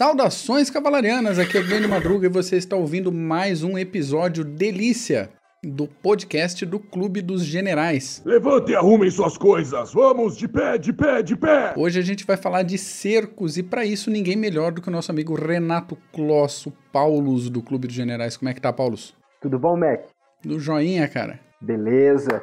Saudações cavalarianas, aqui é Glenn Madruga e você está ouvindo mais um episódio delícia do podcast do Clube dos Generais. Levante e arrumem suas coisas, vamos de pé, de pé, de pé! Hoje a gente vai falar de cercos e para isso ninguém melhor do que o nosso amigo Renato Klosso, Paulus do Clube dos Generais. Como é que tá, Paulus? Tudo bom, Mac? Do joinha, cara. Beleza.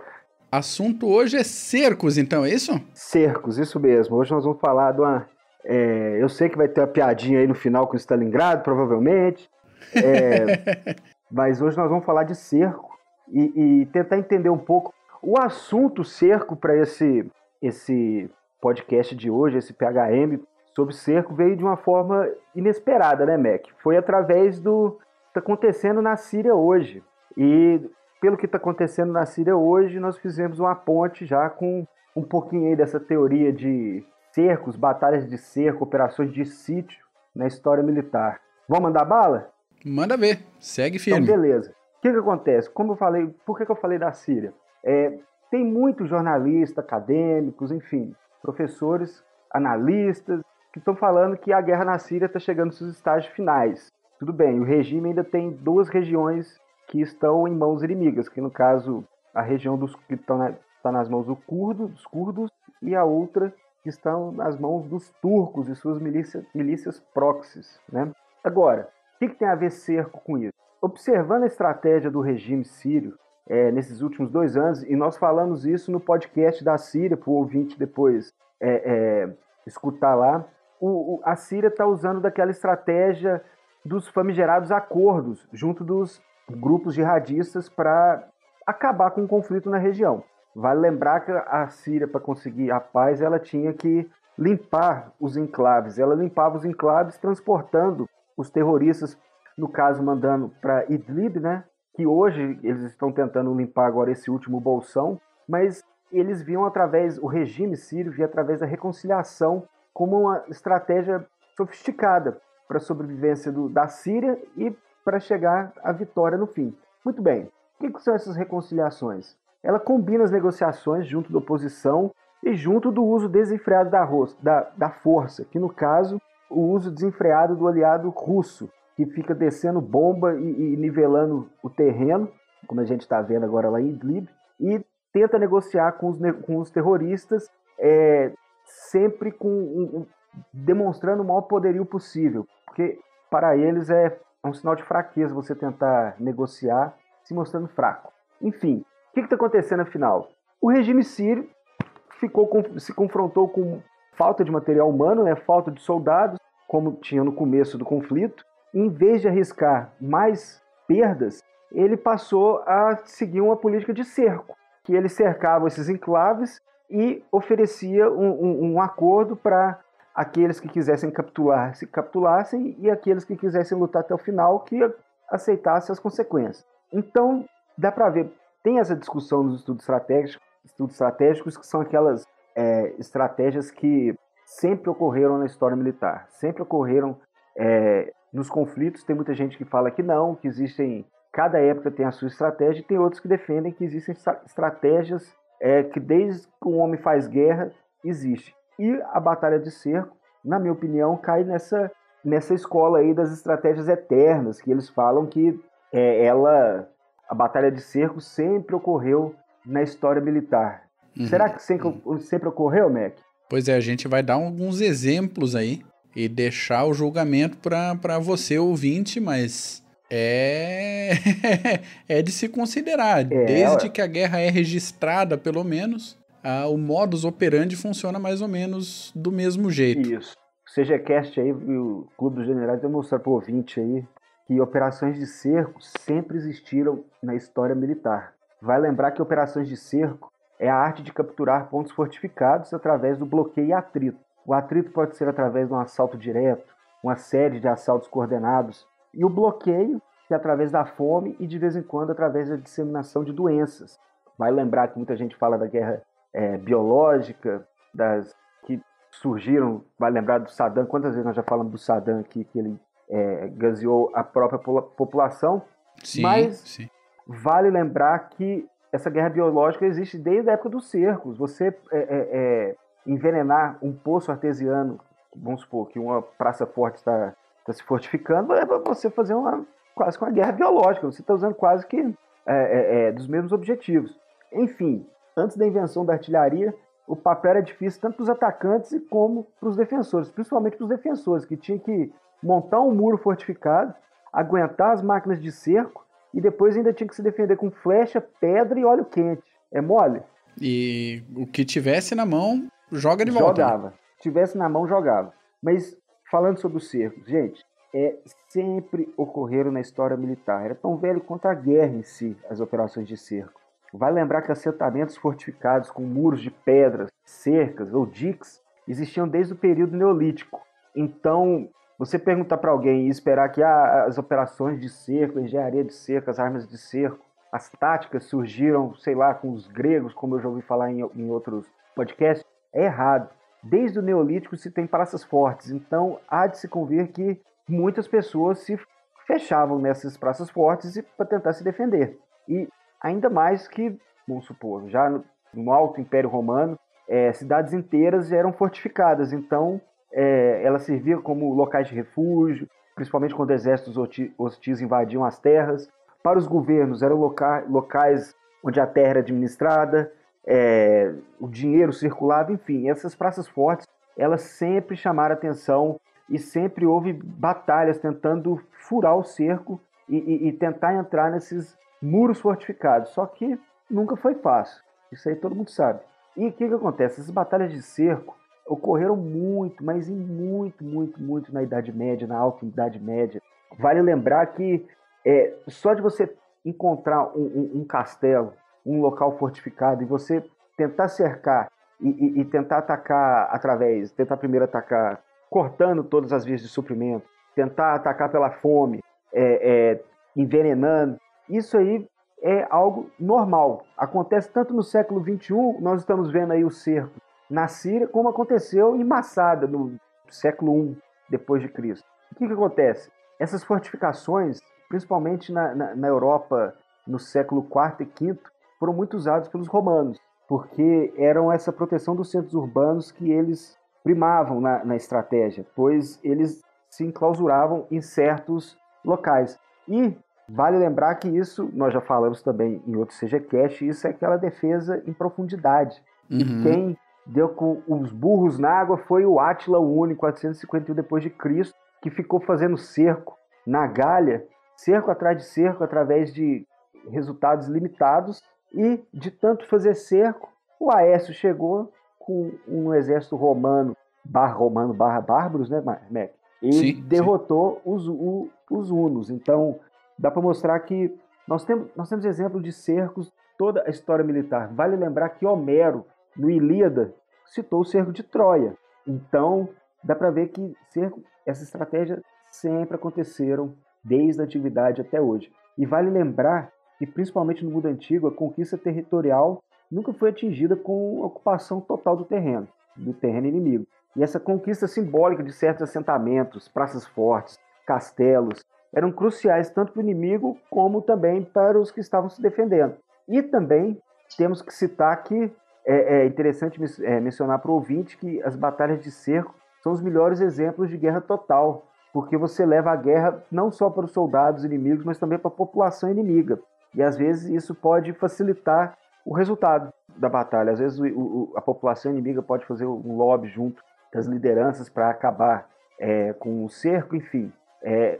Assunto hoje é cercos, então, é isso? Cercos, isso mesmo. Hoje nós vamos falar de uma é, eu sei que vai ter uma piadinha aí no final com o Stalingrado, provavelmente. É, mas hoje nós vamos falar de cerco e, e tentar entender um pouco o assunto cerco para esse, esse podcast de hoje, esse PHM sobre cerco, veio de uma forma inesperada, né, Mac? Foi através do que está acontecendo na Síria hoje. E pelo que está acontecendo na Síria hoje, nós fizemos uma ponte já com um pouquinho aí dessa teoria de cercos, batalhas de cerco, operações de sítio na história militar. Vamos mandar bala? Manda ver, segue firme. Então, beleza. O que, que acontece? Como eu falei, por que, que eu falei da Síria? É, tem muitos jornalistas, acadêmicos, enfim, professores, analistas, que estão falando que a guerra na Síria está chegando nos seus estágios finais. Tudo bem, o regime ainda tem duas regiões que estão em mãos inimigas, que no caso a região dos que estão na, está nas mãos do curdo, dos curdos e a outra que estão nas mãos dos turcos e suas milícias, milícias. Né? Agora, o que, que, tem a ver cerco com isso? Observando a estratégia do regime sírio é, nesses últimos dois anos, e nós falamos isso no podcast da Síria, para o ouvinte depois é, é, escutar lá, o, o, a Síria está usando daquela estratégia dos famigerados acordos junto dos grupos jihadistas para acabar com o conflito na região. Vale lembrar que a Síria, para conseguir a paz, ela tinha que limpar os enclaves. Ela limpava os enclaves transportando os terroristas, no caso, mandando para Idlib, né? Que hoje eles estão tentando limpar agora esse último bolsão, mas eles viam através, o regime sírio via através da reconciliação como uma estratégia sofisticada para a sobrevivência do, da Síria e para chegar à vitória no fim. Muito bem, o que, que são essas reconciliações? Ela combina as negociações junto da oposição e junto do uso desenfreado da, da, da força, que no caso, o uso desenfreado do aliado russo, que fica descendo bomba e, e nivelando o terreno, como a gente está vendo agora lá em Idlib, e tenta negociar com os, com os terroristas, é, sempre com um, um, demonstrando o maior poderio possível, porque para eles é um sinal de fraqueza você tentar negociar se mostrando fraco. Enfim, que está acontecendo afinal? O regime sírio ficou, se confrontou com falta de material humano, né, falta de soldados, como tinha no começo do conflito. Em vez de arriscar mais perdas, ele passou a seguir uma política de cerco, que ele cercava esses enclaves e oferecia um, um, um acordo para aqueles que quisessem capturar se capitulassem e aqueles que quisessem lutar até o final que aceitassem as consequências. Então, dá para ver tem essa discussão nos estudos estratégicos, estudos estratégicos que são aquelas é, estratégias que sempre ocorreram na história militar, sempre ocorreram é, nos conflitos. Tem muita gente que fala que não, que existem, cada época tem a sua estratégia, e tem outros que defendem que existem estratégias é, que desde que o homem faz guerra existe. E a batalha de cerco, na minha opinião, cai nessa nessa escola aí das estratégias eternas, que eles falam que é, ela a batalha de cerco sempre ocorreu na história militar. Uhum. Será que sempre, sempre ocorreu, Mac? Pois é, a gente vai dar alguns exemplos aí e deixar o julgamento para você, ouvinte, mas é, é de se considerar. É, Desde que a guerra é registrada, pelo menos, a, o modus operandi funciona mais ou menos do mesmo jeito. Isso. O CGCast aí, o Clube dos Generais, vai mostrar para o ouvinte aí que operações de cerco sempre existiram na história militar. Vai lembrar que operações de cerco é a arte de capturar pontos fortificados através do bloqueio e atrito. O atrito pode ser através de um assalto direto, uma série de assaltos coordenados, e o bloqueio, que é através da fome e de vez em quando através da disseminação de doenças. Vai lembrar que muita gente fala da guerra é, biológica, das que surgiram, vai lembrar do Saddam, quantas vezes nós já falamos do Saddam aqui, que ele é, gaseou a própria população. Sim, mas sim. vale lembrar que essa guerra biológica existe desde a época dos cercos. Você é, é, é envenenar um poço artesiano, vamos supor que uma praça forte está está se fortificando, é você fazer uma quase uma guerra biológica. Você está usando quase que é, é, é, dos mesmos objetivos. Enfim, antes da invenção da artilharia, o papel era difícil tanto para os atacantes como para os defensores, principalmente para os defensores, que tinham que montar um muro fortificado, aguentar as máquinas de cerco e depois ainda tinha que se defender com flecha, pedra e óleo quente. É mole? E o que tivesse na mão, joga de volta. Né? Jogava. Né? Tivesse na mão, jogava. Mas falando sobre o cerco, gente, é, sempre ocorreram na história militar. Era tão velho quanto a guerra em si, as operações de cerco. Vai lembrar que assentamentos fortificados com muros de pedras, cercas ou diques existiam desde o período neolítico. Então, você perguntar para alguém e esperar que ah, as operações de cerco, a engenharia de cerco, as armas de cerco, as táticas surgiram, sei lá, com os gregos, como eu já ouvi falar em, em outros podcasts, é errado. Desde o Neolítico se tem praças fortes, então há de se convir que muitas pessoas se fechavam nessas praças fortes para tentar se defender. E ainda mais que, vamos supor, já no, no Alto Império Romano, é, cidades inteiras eram fortificadas, então é, elas serviam como locais de refúgio, principalmente quando exércitos hostis invadiam as terras. Para os governos, eram loca locais onde a terra era administrada, é, o dinheiro circulava, enfim, essas praças fortes, elas sempre chamaram atenção e sempre houve batalhas tentando furar o cerco e, e, e tentar entrar nesses muros fortificados. Só que nunca foi fácil. Isso aí todo mundo sabe. E o que, que acontece? Essas batalhas de cerco ocorreram muito, mas em muito, muito, muito na Idade Média, na Alta Idade Média. Vale lembrar que é, só de você encontrar um, um, um, castelo, um local fortificado, e você tentar cercar e, e, e tentar atacar através, tentar primeiro atacar cortando todas as vias de suprimento, tentar atacar pela fome, é, é, envenenando, isso aí é algo normal. Acontece tanto no século XXI, nós estamos vendo aí o cerco na Síria, como aconteceu em Massada, no século I depois de Cristo. O que, que acontece? Essas fortificações, principalmente na, na, na Europa no século IV e V, foram muito usadas pelos romanos, porque eram essa proteção dos centros urbanos que eles primavam na, na estratégia, pois eles se enclausuravam em certos locais. E vale lembrar que isso, nós já falamos também em outro CGCast, isso é aquela defesa em profundidade. Uhum. E quem deu com os burros na água foi o Átila I, 451 depois de Cristo, que ficou fazendo cerco na Gália, cerco atrás de cerco, através de resultados limitados, e de tanto fazer cerco, o Aécio chegou com um exército romano, barra romano, barra bárbaros, né, Mac? E sim, derrotou sim. Os, o, os hunos. Então, dá para mostrar que nós temos, nós temos exemplo de cercos toda a história militar. Vale lembrar que Homero, no Ilíada, citou o cerco de Troia. Então, dá para ver que cerco, essa estratégia sempre aconteceram desde a antiguidade até hoje. E vale lembrar que, principalmente no mundo antigo, a conquista territorial nunca foi atingida com ocupação total do terreno, do terreno inimigo. E essa conquista simbólica de certos assentamentos, praças fortes, castelos, eram cruciais tanto para o inimigo como também para os que estavam se defendendo. E também temos que citar que é, é interessante é, mencionar para o ouvinte que as batalhas de cerco são os melhores exemplos de guerra total, porque você leva a guerra não só para os soldados inimigos, mas também para a população inimiga. E às vezes isso pode facilitar o resultado da batalha. Às vezes o, o, a população inimiga pode fazer um lobby junto das lideranças para acabar é, com o cerco, enfim, é,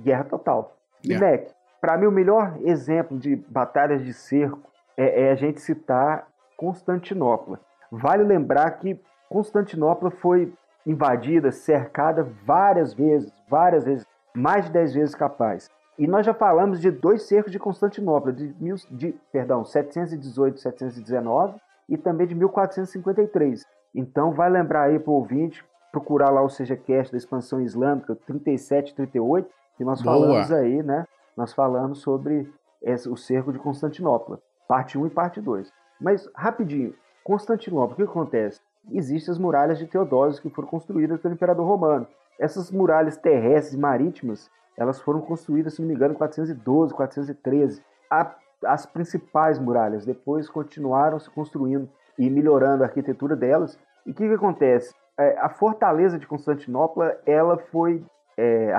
guerra total. Yeah. E Beck, para mim o melhor exemplo de batalhas de cerco é, é a gente citar Constantinopla. Vale lembrar que Constantinopla foi invadida, cercada várias vezes, várias vezes, mais de 10 vezes capaz. E nós já falamos de dois cercos de Constantinopla, de, mil, de perdão, 718 719 e também de 1453. Então vai lembrar aí para o ouvinte, procurar lá o CGCast da expansão islâmica 37 38, que nós Boa. falamos aí, né? Nós falamos sobre esse, o cerco de Constantinopla, parte 1 e parte 2. Mas rapidinho, Constantinopla, o que acontece? Existem as muralhas de Teodósio que foram construídas pelo imperador romano. Essas muralhas terrestres e marítimas elas foram construídas, se não me engano, em 412, 413. A, as principais muralhas depois continuaram se construindo e melhorando a arquitetura delas. E o que, que acontece? É, a fortaleza de Constantinopla ela foi é,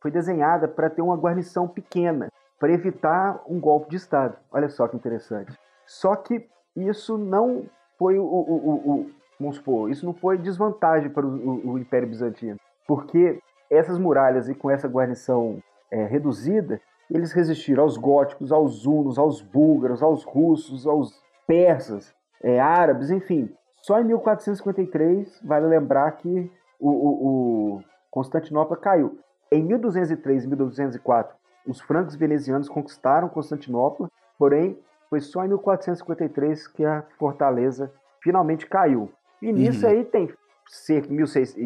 foi desenhada para ter uma guarnição pequena, para evitar um golpe de Estado. Olha só que interessante. Só que isso não foi o, o, o, o vamos supor, isso não foi desvantagem para o, Império Bizantino, porque essas muralhas e com essa guarnição é, reduzida, eles resistiram aos góticos, aos hunos, aos búlgaros, aos russos, aos persas, é, árabes, enfim. Só em 1453 vale lembrar que o, o, o Constantinopla caiu. Em 1203 e 1204, os francos venezianos conquistaram Constantinopla, porém foi só em 1453 que a fortaleza finalmente caiu. E nisso uhum. aí tem cerca de 16,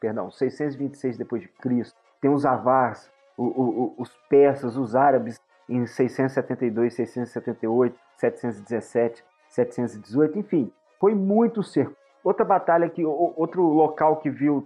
perdão, 626 depois de Cristo, tem os avars, o, o, os persas, os árabes em 672, 678, 717, 718, enfim, foi muito cerco. Outra batalha que outro local que viu,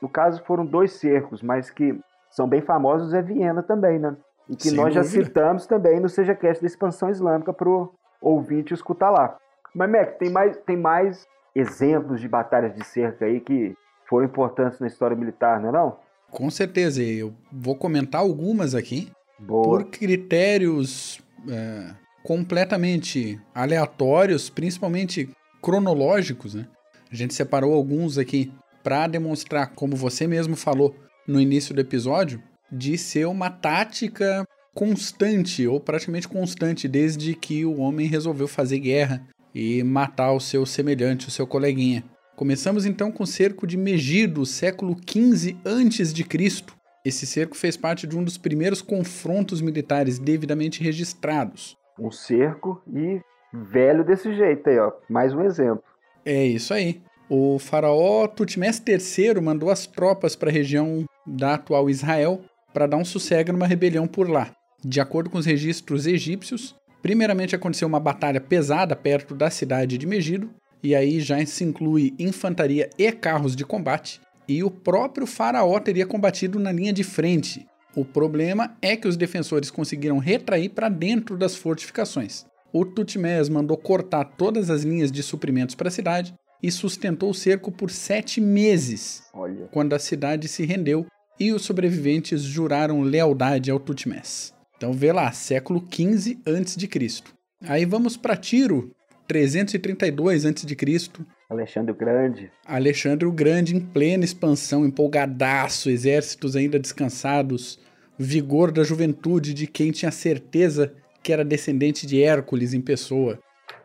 no caso foram dois cercos, mas que são bem famosos é Viena também, né? E que Sem nós dúvida. já citamos também no Seja Cast da expansão islâmica para o ouvinte escutar lá. Mas, Mac, tem mais, tem mais exemplos de batalhas de cerca aí que foram importantes na história militar, não é não? Com certeza, eu vou comentar algumas aqui. Boa. Por critérios é, completamente aleatórios, principalmente cronológicos, né? A gente separou alguns aqui para demonstrar, como você mesmo falou no início do episódio, de ser uma tática constante, ou praticamente constante, desde que o homem resolveu fazer guerra e matar o seu semelhante, o seu coleguinha. Começamos então com o cerco de Megido, século XV a.C. Esse cerco fez parte de um dos primeiros confrontos militares devidamente registrados. Um cerco e velho desse jeito aí, ó. Mais um exemplo. É isso aí. O faraó Tutmés III mandou as tropas para a região da atual Israel para dar um sossego numa rebelião por lá. De acordo com os registros egípcios, primeiramente aconteceu uma batalha pesada perto da cidade de Megido, e aí já se inclui infantaria e carros de combate, e o próprio faraó teria combatido na linha de frente. O problema é que os defensores conseguiram retrair para dentro das fortificações. O Tutmés mandou cortar todas as linhas de suprimentos para a cidade e sustentou o cerco por sete meses, Olha. quando a cidade se rendeu e os sobreviventes juraram lealdade ao Tutmés. Então vê lá, século 15 a.C. Aí vamos para Tiro, 332 a.C. Alexandre o Grande. Alexandre o Grande em plena expansão, empolgadaço, exércitos ainda descansados, vigor da juventude de quem tinha certeza que era descendente de Hércules em pessoa.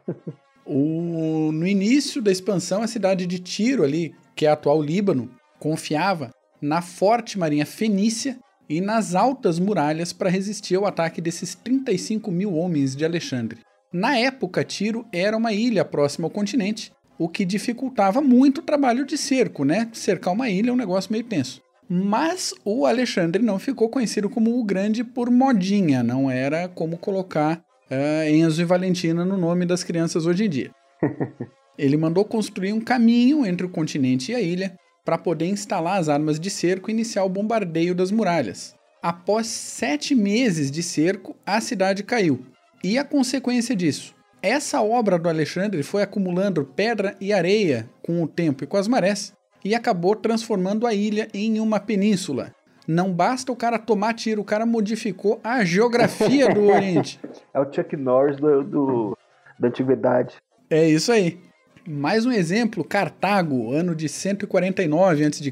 o, no início da expansão, a cidade de Tiro, ali, que é a atual Líbano, confiava na forte marinha fenícia e nas altas muralhas para resistir ao ataque desses 35 mil homens de Alexandre. Na época, Tiro era uma ilha próxima ao continente, o que dificultava muito o trabalho de cerco, né? Cercar uma ilha é um negócio meio tenso. Mas o Alexandre não ficou conhecido como o Grande por modinha, não era como colocar uh, Enzo e Valentina no nome das crianças hoje em dia. Ele mandou construir um caminho entre o continente e a ilha, para poder instalar as armas de cerco e iniciar o bombardeio das muralhas. Após sete meses de cerco, a cidade caiu. E a consequência disso? Essa obra do Alexandre foi acumulando pedra e areia com o tempo e com as marés e acabou transformando a ilha em uma península. Não basta o cara tomar tiro, o cara modificou a geografia do Oriente. É o Chuck Norris do, do da antiguidade. É isso aí. Mais um exemplo, Cartago, ano de 149 a.C.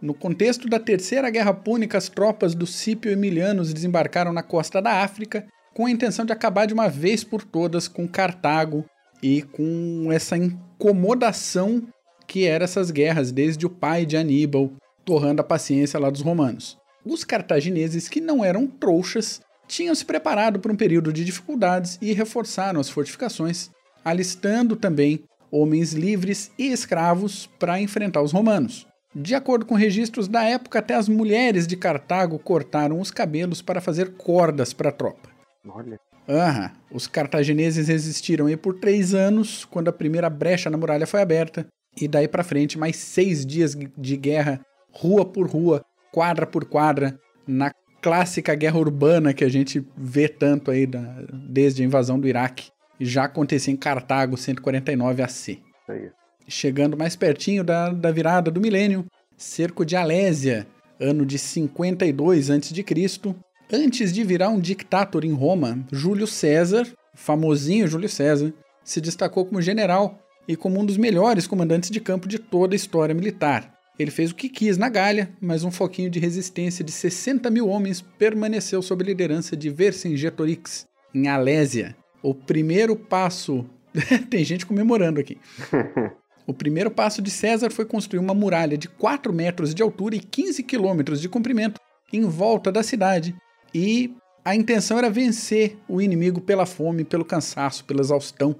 No contexto da Terceira Guerra Púnica, as tropas dos Cípio Emilianos desembarcaram na costa da África com a intenção de acabar de uma vez por todas com Cartago e com essa incomodação que eram essas guerras desde o pai de Aníbal, torrando a paciência lá dos romanos. Os cartagineses, que não eram trouxas, tinham se preparado para um período de dificuldades e reforçaram as fortificações, alistando também homens livres e escravos para enfrentar os romanos. De acordo com registros da época, até as mulheres de Cartago cortaram os cabelos para fazer cordas para a tropa. Olha. Aham. Os cartagineses resistiram aí por três anos, quando a primeira brecha na muralha foi aberta, e daí para frente mais seis dias de guerra, rua por rua, quadra por quadra, na clássica guerra urbana que a gente vê tanto aí da, desde a invasão do Iraque já acontecia em Cartago 149 AC. Aí. Chegando mais pertinho da, da virada do milênio, cerco de Alésia, ano de 52 a.C., antes de virar um dictator em Roma, Júlio César, famosinho Júlio César, se destacou como general e como um dos melhores comandantes de campo de toda a história militar. Ele fez o que quis na Gália, mas um foquinho de resistência de 60 mil homens permaneceu sob a liderança de Vercingetorix, em Alésia. O primeiro passo. Tem gente comemorando aqui. O primeiro passo de César foi construir uma muralha de 4 metros de altura e 15 quilômetros de comprimento em volta da cidade. E a intenção era vencer o inimigo pela fome, pelo cansaço, pela exaustão,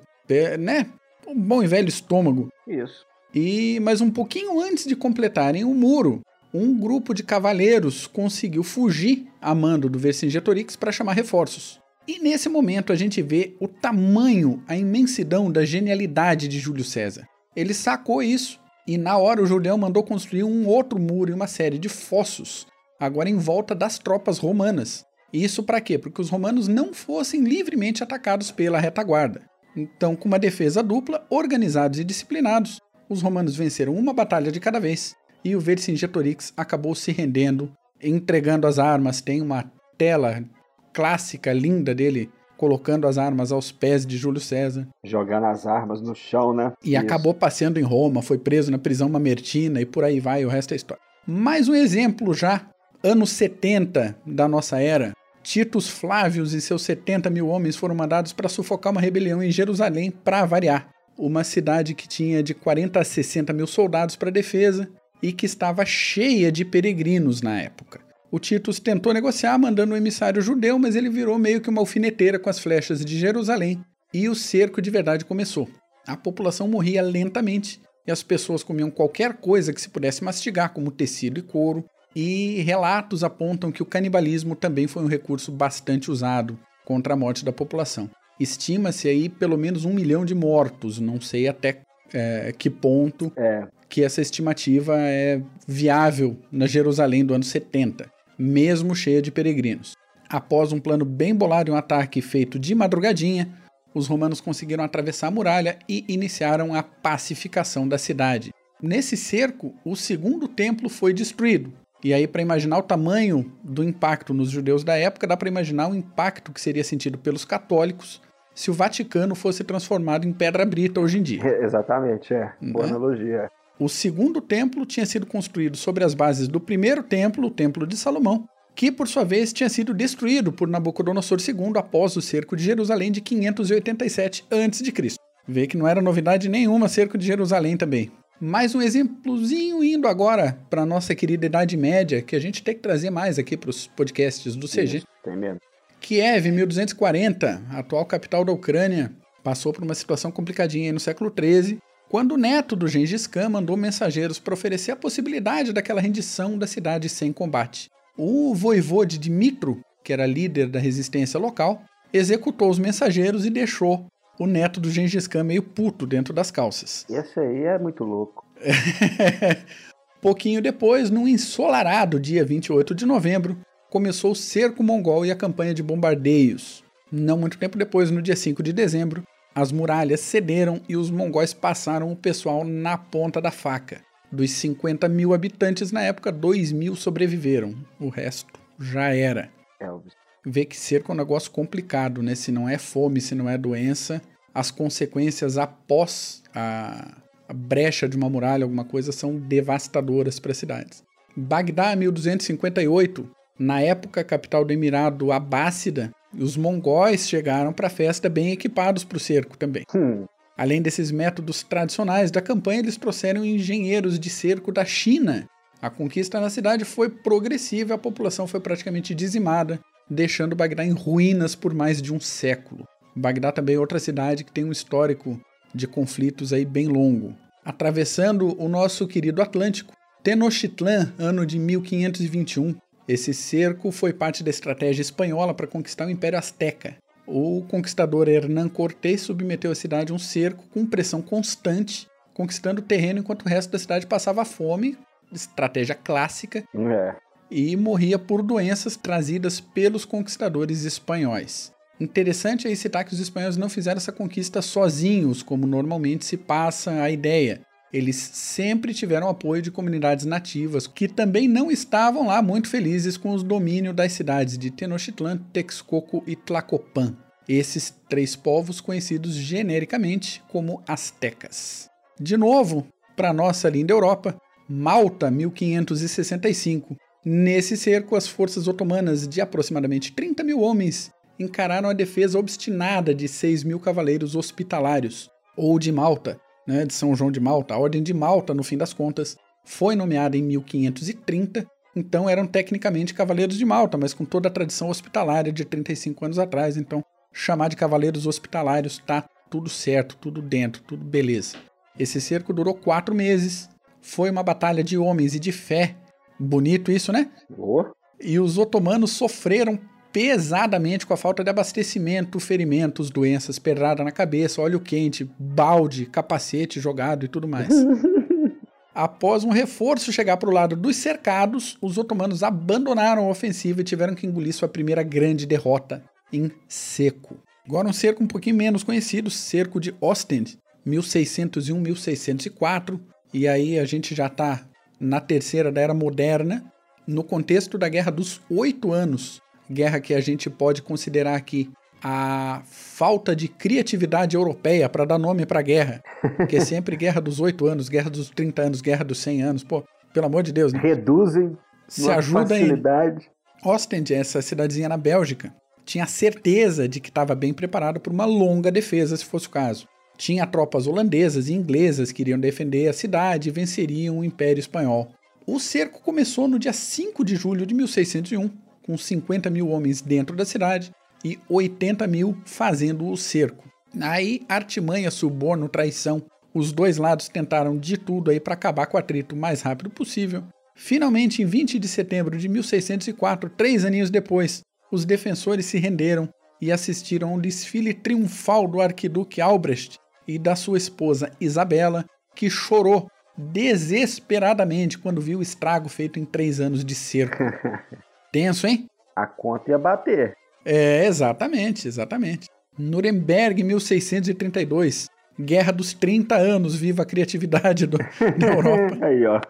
né? Um bom e velho estômago. Isso. E mas um pouquinho antes de completarem o muro, um grupo de cavaleiros conseguiu fugir a mando do Vercingetorix para chamar reforços. E nesse momento a gente vê o tamanho, a imensidão da genialidade de Júlio César. Ele sacou isso e na hora o Julião mandou construir um outro muro e uma série de fossos, agora em volta das tropas romanas. Isso para quê? Para que os romanos não fossem livremente atacados pela retaguarda. Então, com uma defesa dupla, organizados e disciplinados, os romanos venceram uma batalha de cada vez e o Vercingetorix acabou se rendendo, entregando as armas. Tem uma tela clássica linda dele colocando as armas aos pés de Júlio César. Jogando as armas no chão, né? E Isso. acabou passeando em Roma, foi preso na prisão mamertina e por aí vai, o resto é história. Mais um exemplo já, anos 70 da nossa era. Titus Flávios e seus 70 mil homens foram mandados para sufocar uma rebelião em Jerusalém, para variar. Uma cidade que tinha de 40 a 60 mil soldados para defesa e que estava cheia de peregrinos na época. O Titus tentou negociar mandando um emissário judeu, mas ele virou meio que uma alfineteira com as flechas de Jerusalém e o cerco de verdade começou. A população morria lentamente e as pessoas comiam qualquer coisa que se pudesse mastigar, como tecido e couro. E relatos apontam que o canibalismo também foi um recurso bastante usado contra a morte da população. Estima-se aí pelo menos um milhão de mortos, não sei até é, que ponto é. que essa estimativa é viável na Jerusalém do ano 70 mesmo cheia de peregrinos. Após um plano bem bolado e um ataque feito de madrugadinha, os romanos conseguiram atravessar a muralha e iniciaram a pacificação da cidade. Nesse cerco, o segundo templo foi destruído. E aí, para imaginar o tamanho do impacto nos judeus da época, dá para imaginar o impacto que seria sentido pelos católicos se o Vaticano fosse transformado em pedra brita hoje em dia. É, exatamente, é. Boa né? analogia. O segundo templo tinha sido construído sobre as bases do primeiro templo, o Templo de Salomão, que por sua vez tinha sido destruído por Nabucodonosor II após o cerco de Jerusalém de 587 a.C. Vê que não era novidade nenhuma cerco de Jerusalém também. Mais um exemplozinho indo agora para nossa querida Idade Média, que a gente tem que trazer mais aqui para os podcasts do CG. Isso, tem mesmo. Kiev, 1240, atual capital da Ucrânia, passou por uma situação complicadinha no século XIII quando o neto do Gengis Khan mandou mensageiros para oferecer a possibilidade daquela rendição da cidade sem combate. O voivode Dmitro, que era líder da resistência local, executou os mensageiros e deixou o neto do Gengis Khan meio puto dentro das calças. Esse aí é muito louco. Pouquinho depois, num ensolarado dia 28 de novembro, começou o cerco mongol e a campanha de bombardeios. Não muito tempo depois, no dia 5 de dezembro, as muralhas cederam e os mongóis passaram o pessoal na ponta da faca. Dos 50 mil habitantes na época, 2 mil sobreviveram. O resto já era. Elvis. Vê que cerco é um negócio complicado, né? Se não é fome, se não é doença, as consequências após a, a brecha de uma muralha, alguma coisa, são devastadoras para as cidades. Bagdá, 1258, na época capital do Emirado Abássida, os mongóis chegaram para a festa bem equipados para o cerco também. Hum. Além desses métodos tradicionais da campanha, eles trouxeram engenheiros de cerco da China. A conquista na cidade foi progressiva e a população foi praticamente dizimada, deixando Bagdá em ruínas por mais de um século. Bagdá também é outra cidade que tem um histórico de conflitos aí bem longo. Atravessando o nosso querido Atlântico, Tenochtitlan, ano de 1521, esse cerco foi parte da estratégia espanhola para conquistar o Império Azteca. O conquistador Hernán Cortés submeteu a cidade a um cerco com pressão constante, conquistando o terreno enquanto o resto da cidade passava fome, estratégia clássica, é. e morria por doenças trazidas pelos conquistadores espanhóis. Interessante aí citar que os espanhóis não fizeram essa conquista sozinhos, como normalmente se passa a ideia. Eles sempre tiveram apoio de comunidades nativas que também não estavam lá muito felizes com os domínios das cidades de Tenochtitlan, Texcoco e Tlacopan. Esses três povos conhecidos genericamente como astecas. De novo, para nossa linda Europa, Malta, 1565. Nesse cerco, as forças otomanas de aproximadamente 30 mil homens encararam a defesa obstinada de 6 mil cavaleiros hospitalários, ou de Malta, né, de São João de Malta. A Ordem de Malta, no fim das contas, foi nomeada em 1530, então eram tecnicamente cavaleiros de Malta, mas com toda a tradição hospitalária de 35 anos atrás. Então, chamar de cavaleiros hospitalários tá tudo certo, tudo dentro, tudo beleza. Esse cerco durou quatro meses, foi uma batalha de homens e de fé. Bonito isso, né? Oh. E os otomanos sofreram pesadamente com a falta de abastecimento, ferimentos, doenças, pedrada na cabeça, óleo quente, balde, capacete jogado e tudo mais. Após um reforço chegar para o lado dos cercados, os otomanos abandonaram a ofensiva e tiveram que engolir sua primeira grande derrota em seco. Agora um cerco um pouquinho menos conhecido, cerco de Ostend, 1601-1604, e aí a gente já está na terceira da Era Moderna, no contexto da Guerra dos Oito Anos, guerra que a gente pode considerar aqui a falta de criatividade europeia para dar nome para a guerra, que é sempre guerra dos oito anos, guerra dos 30 anos, guerra dos 100 anos, pô, pelo amor de Deus, né? Reduzem se ajuda facilidade. em Ostend, essa cidadezinha na Bélgica, tinha certeza de que estava bem preparado para uma longa defesa, se fosse o caso. Tinha tropas holandesas e inglesas que iriam defender a cidade e venceriam o Império Espanhol. O cerco começou no dia 5 de julho de 1601 com 50 mil homens dentro da cidade e 80 mil fazendo o cerco. Aí, artimanha, suborno, traição, os dois lados tentaram de tudo aí para acabar com o atrito o mais rápido possível. Finalmente, em 20 de setembro de 1604, três aninhos depois, os defensores se renderam e assistiram ao desfile triunfal do arquiduque Albrecht e da sua esposa Isabela, que chorou desesperadamente quando viu o estrago feito em três anos de cerco. Tenso, hein? A conta ia bater. É, exatamente, exatamente. Nuremberg, 1632. Guerra dos 30 anos, viva a criatividade do, da Europa. Aí, ó.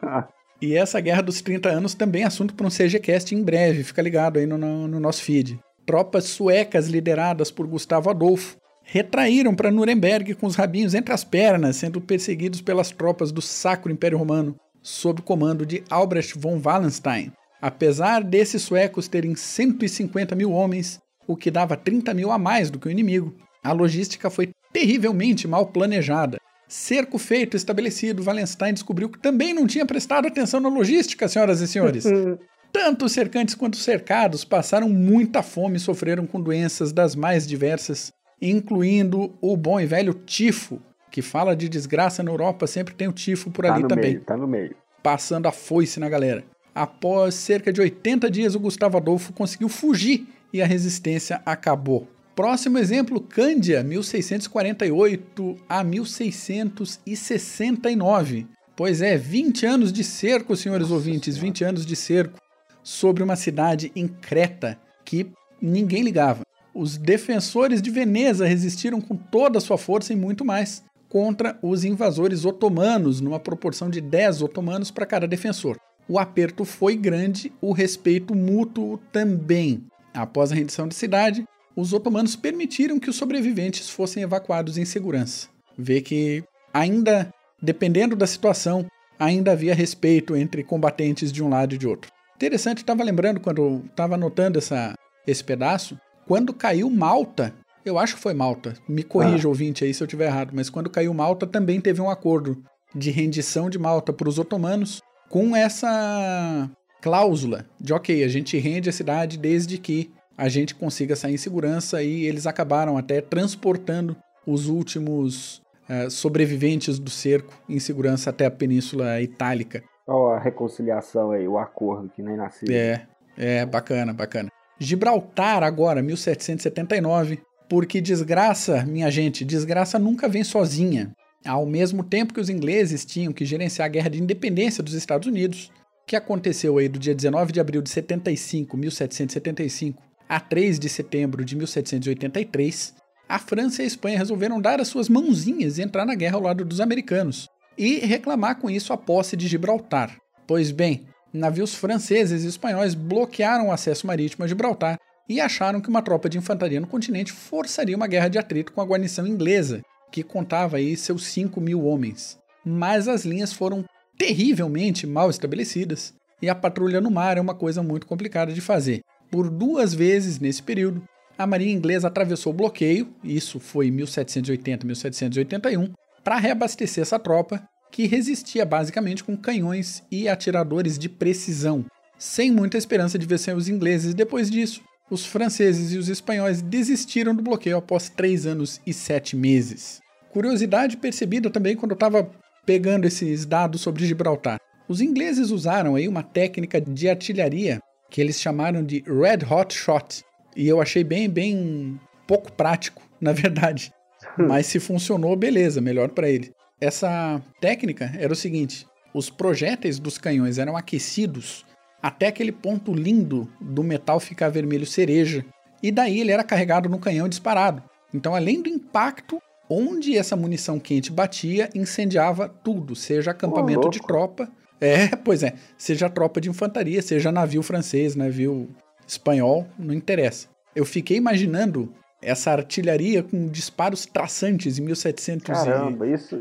E essa Guerra dos 30 anos também é assunto para um CGCast em breve, fica ligado aí no, no, no nosso feed. Tropas suecas lideradas por Gustavo Adolfo retraíram para Nuremberg com os rabinhos entre as pernas, sendo perseguidos pelas tropas do Sacro Império Romano, sob o comando de Albrecht von Wallenstein. Apesar desses suecos terem 150 mil homens, o que dava 30 mil a mais do que o inimigo, a logística foi terrivelmente mal planejada. Cerco feito, estabelecido, Wallenstein descobriu que também não tinha prestado atenção na logística, senhoras e senhores. Tanto os cercantes quanto os cercados passaram muita fome e sofreram com doenças das mais diversas, incluindo o bom e velho tifo, que fala de desgraça na Europa, sempre tem o tifo por tá ali também. Meio, tá no meio. Passando a foice na galera. Após cerca de 80 dias, o Gustavo Adolfo conseguiu fugir e a resistência acabou. Próximo exemplo, Cândia, 1648 a 1669. Pois é, 20 anos de cerco, senhores Nossa ouvintes, senhora. 20 anos de cerco sobre uma cidade em Creta que ninguém ligava. Os defensores de Veneza resistiram com toda a sua força e muito mais contra os invasores otomanos, numa proporção de 10 otomanos para cada defensor. O aperto foi grande, o respeito mútuo também. Após a rendição da cidade, os otomanos permitiram que os sobreviventes fossem evacuados em segurança. Vê que ainda, dependendo da situação, ainda havia respeito entre combatentes de um lado e de outro. Interessante, estava lembrando quando estava anotando essa, esse pedaço, quando caiu Malta, eu acho que foi Malta, me corrija ah. ouvinte aí se eu estiver errado, mas quando caiu Malta também teve um acordo de rendição de Malta para os otomanos com essa cláusula de ok, a gente rende a cidade desde que a gente consiga sair em segurança e eles acabaram até transportando os últimos uh, sobreviventes do cerco em segurança até a Península Itálica. Olha a reconciliação aí, o acordo que nem nasceu. É, é bacana, bacana. Gibraltar agora, 1779, porque desgraça, minha gente, desgraça nunca vem sozinha. Ao mesmo tempo que os ingleses tinham que gerenciar a guerra de independência dos Estados Unidos, que aconteceu aí do dia 19 de abril de 75, 1775, a 3 de setembro de 1783, a França e a Espanha resolveram dar as suas mãozinhas e entrar na guerra ao lado dos americanos. e reclamar com isso a posse de Gibraltar. Pois bem, navios franceses e espanhóis bloquearam o acesso marítimo a Gibraltar e acharam que uma tropa de infantaria no continente forçaria uma guerra de atrito com a guarnição inglesa, que contava aí seus 5 mil homens. Mas as linhas foram terrivelmente mal estabelecidas e a patrulha no mar é uma coisa muito complicada de fazer. Por duas vezes nesse período, a marinha inglesa atravessou o bloqueio, isso foi em 1780-1781, para reabastecer essa tropa, que resistia basicamente com canhões e atiradores de precisão, sem muita esperança de vencer os ingleses depois disso. Os franceses e os espanhóis desistiram do bloqueio após três anos e sete meses. Curiosidade percebida também quando eu estava pegando esses dados sobre Gibraltar. Os ingleses usaram aí uma técnica de artilharia que eles chamaram de Red Hot Shot. E eu achei bem, bem pouco prático, na verdade. Mas se funcionou, beleza, melhor para ele. Essa técnica era o seguinte: os projéteis dos canhões eram aquecidos até aquele ponto lindo do metal ficar vermelho cereja, e daí ele era carregado no canhão disparado. Então, além do impacto, onde essa munição quente batia, incendiava tudo, seja acampamento oh, de tropa, é, pois é. Seja tropa de infantaria, seja navio francês, navio espanhol, não interessa. Eu fiquei imaginando essa artilharia com disparos traçantes em 1700 Caramba, e... isso,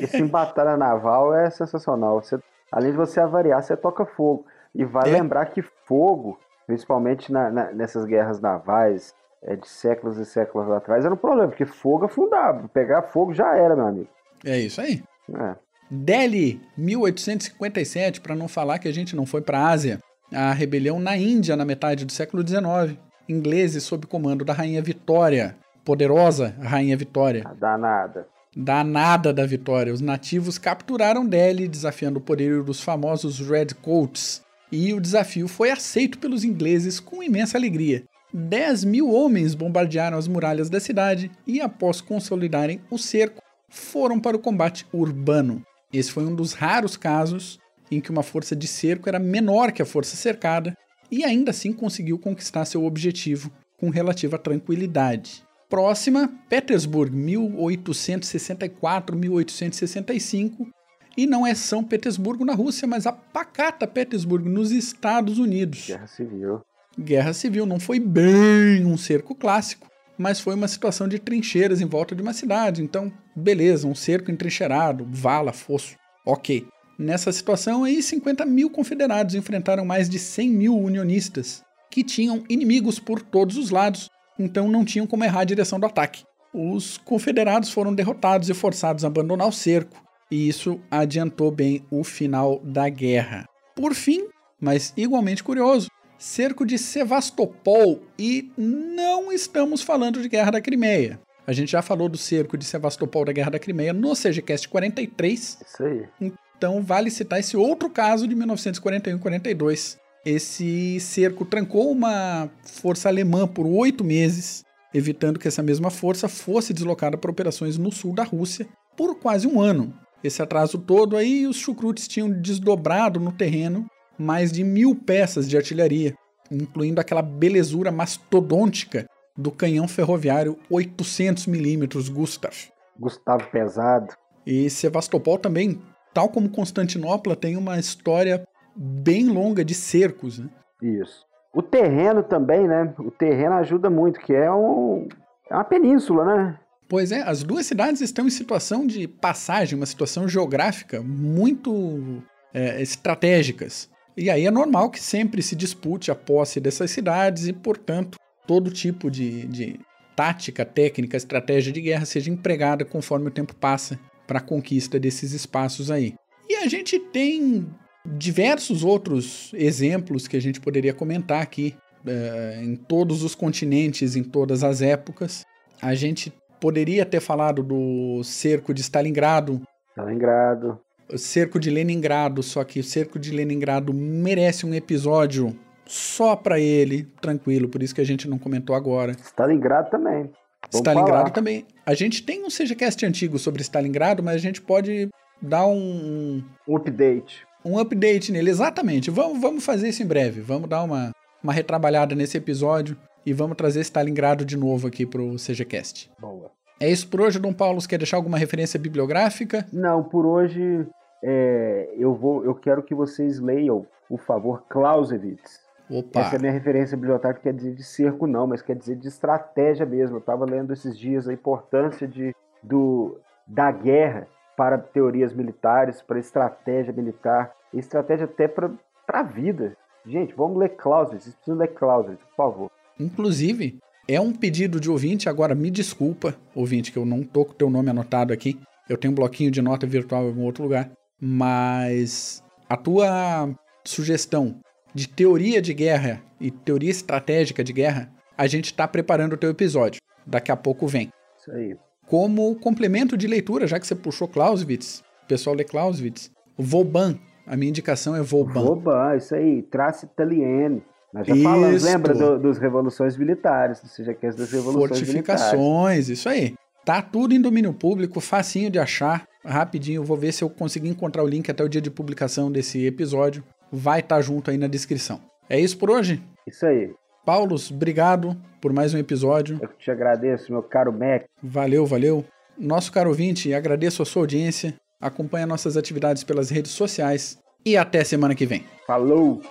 isso em batalha naval é sensacional. Você, além de você avariar, você toca fogo. E vai é. lembrar que fogo, principalmente na, na, nessas guerras navais é, de séculos e séculos atrás, era um problema, porque fogo afundava. Pegar fogo já era, meu amigo. É isso aí. É. Delhi, 1857, para não falar que a gente não foi para a Ásia. A rebelião na Índia na metade do século XIX. Ingleses sob comando da Rainha Vitória. Poderosa Rainha Vitória. Danada. Danada da Vitória. Os nativos capturaram Delhi, desafiando o poder dos famosos Redcoats. E o desafio foi aceito pelos ingleses com imensa alegria. 10 mil homens bombardearam as muralhas da cidade e, após consolidarem o cerco, foram para o combate urbano. Esse foi um dos raros casos em que uma força de cerco era menor que a força cercada e ainda assim conseguiu conquistar seu objetivo com relativa tranquilidade. Próxima, Petersburg, 1864-1865, e não é São Petersburgo na Rússia, mas a pacata Petersburgo nos Estados Unidos. Guerra Civil. Guerra Civil não foi bem um cerco clássico, mas foi uma situação de trincheiras em volta de uma cidade. Então, beleza, um cerco entrincheirado, vala, fosso, ok. Nessa situação aí, 50 mil confederados enfrentaram mais de 100 mil unionistas, que tinham inimigos por todos os lados, então não tinham como errar a direção do ataque. Os confederados foram derrotados e forçados a abandonar o cerco, e isso adiantou bem o final da guerra. Por fim, mas igualmente curioso, cerco de Sevastopol e não estamos falando de Guerra da Crimeia. A gente já falou do cerco de Sevastopol da Guerra da Crimeia no CGCast 43. Isso aí. Então vale citar esse outro caso de 1941-42. Esse cerco trancou uma força alemã por oito meses, evitando que essa mesma força fosse deslocada para operações no sul da Rússia por quase um ano. Esse atraso todo aí, os chucrutes tinham desdobrado no terreno mais de mil peças de artilharia, incluindo aquela belezura mastodôntica do canhão ferroviário 800mm Gustav. Gustavo pesado. E Sevastopol também, tal como Constantinopla, tem uma história bem longa de cercos. Né? Isso. O terreno também, né? O terreno ajuda muito, que é, um, é uma península, né? Pois é, as duas cidades estão em situação de passagem, uma situação geográfica muito é, estratégicas. E aí é normal que sempre se dispute a posse dessas cidades e, portanto, todo tipo de, de tática, técnica, estratégia de guerra seja empregada conforme o tempo passa para a conquista desses espaços aí. E a gente tem diversos outros exemplos que a gente poderia comentar aqui uh, em todos os continentes, em todas as épocas. A gente poderia ter falado do cerco de Stalingrado. Stalingrado cerco de Leningrado, só que o cerco de Leningrado merece um episódio só para ele, tranquilo, por isso que a gente não comentou agora. Stalingrado também. Vamos Stalingrado falar. também. A gente tem um CGCast antigo sobre Stalingrado, mas a gente pode dar um. Um update. Um update nele, exatamente. Vamos, vamos fazer isso em breve. Vamos dar uma, uma retrabalhada nesse episódio e vamos trazer Stalingrado de novo aqui pro CGCast. Boa. É isso por hoje, Dom Paulo? Você quer deixar alguma referência bibliográfica? Não, por hoje é, eu vou, eu quero que vocês leiam, por favor, Clausewitz. Opa. Essa é a minha referência bibliográfica, quer dizer de cerco não, mas quer dizer de estratégia mesmo. Eu estava lendo esses dias a importância de, do, da guerra para teorias militares, para estratégia militar, estratégia até para a vida. Gente, vamos ler Clausewitz, vocês precisam ler Clausewitz, por favor. Inclusive, é um pedido de ouvinte, agora me desculpa, ouvinte, que eu não tô com o teu nome anotado aqui. Eu tenho um bloquinho de nota virtual em algum outro lugar. Mas a tua sugestão de teoria de guerra e teoria estratégica de guerra, a gente está preparando o teu episódio. Daqui a pouco vem. Isso aí. Como complemento de leitura, já que você puxou Clausewitz, o pessoal lê Clausewitz, Vauban, a minha indicação é Vauban. Vauban, isso aí, traço italiano. Nós já Isto. falamos, lembra do, dos revoluções militares, do CGQS das revoluções Fortificações, militares. isso aí. Tá tudo em domínio público, facinho de achar. Rapidinho, vou ver se eu consigo encontrar o link até o dia de publicação desse episódio. Vai estar tá junto aí na descrição. É isso por hoje? Isso aí. Paulos, obrigado por mais um episódio. Eu te agradeço, meu caro Mac. Valeu, valeu. Nosso caro ouvinte, agradeço a sua audiência. Acompanhe nossas atividades pelas redes sociais. E até semana que vem. Falou!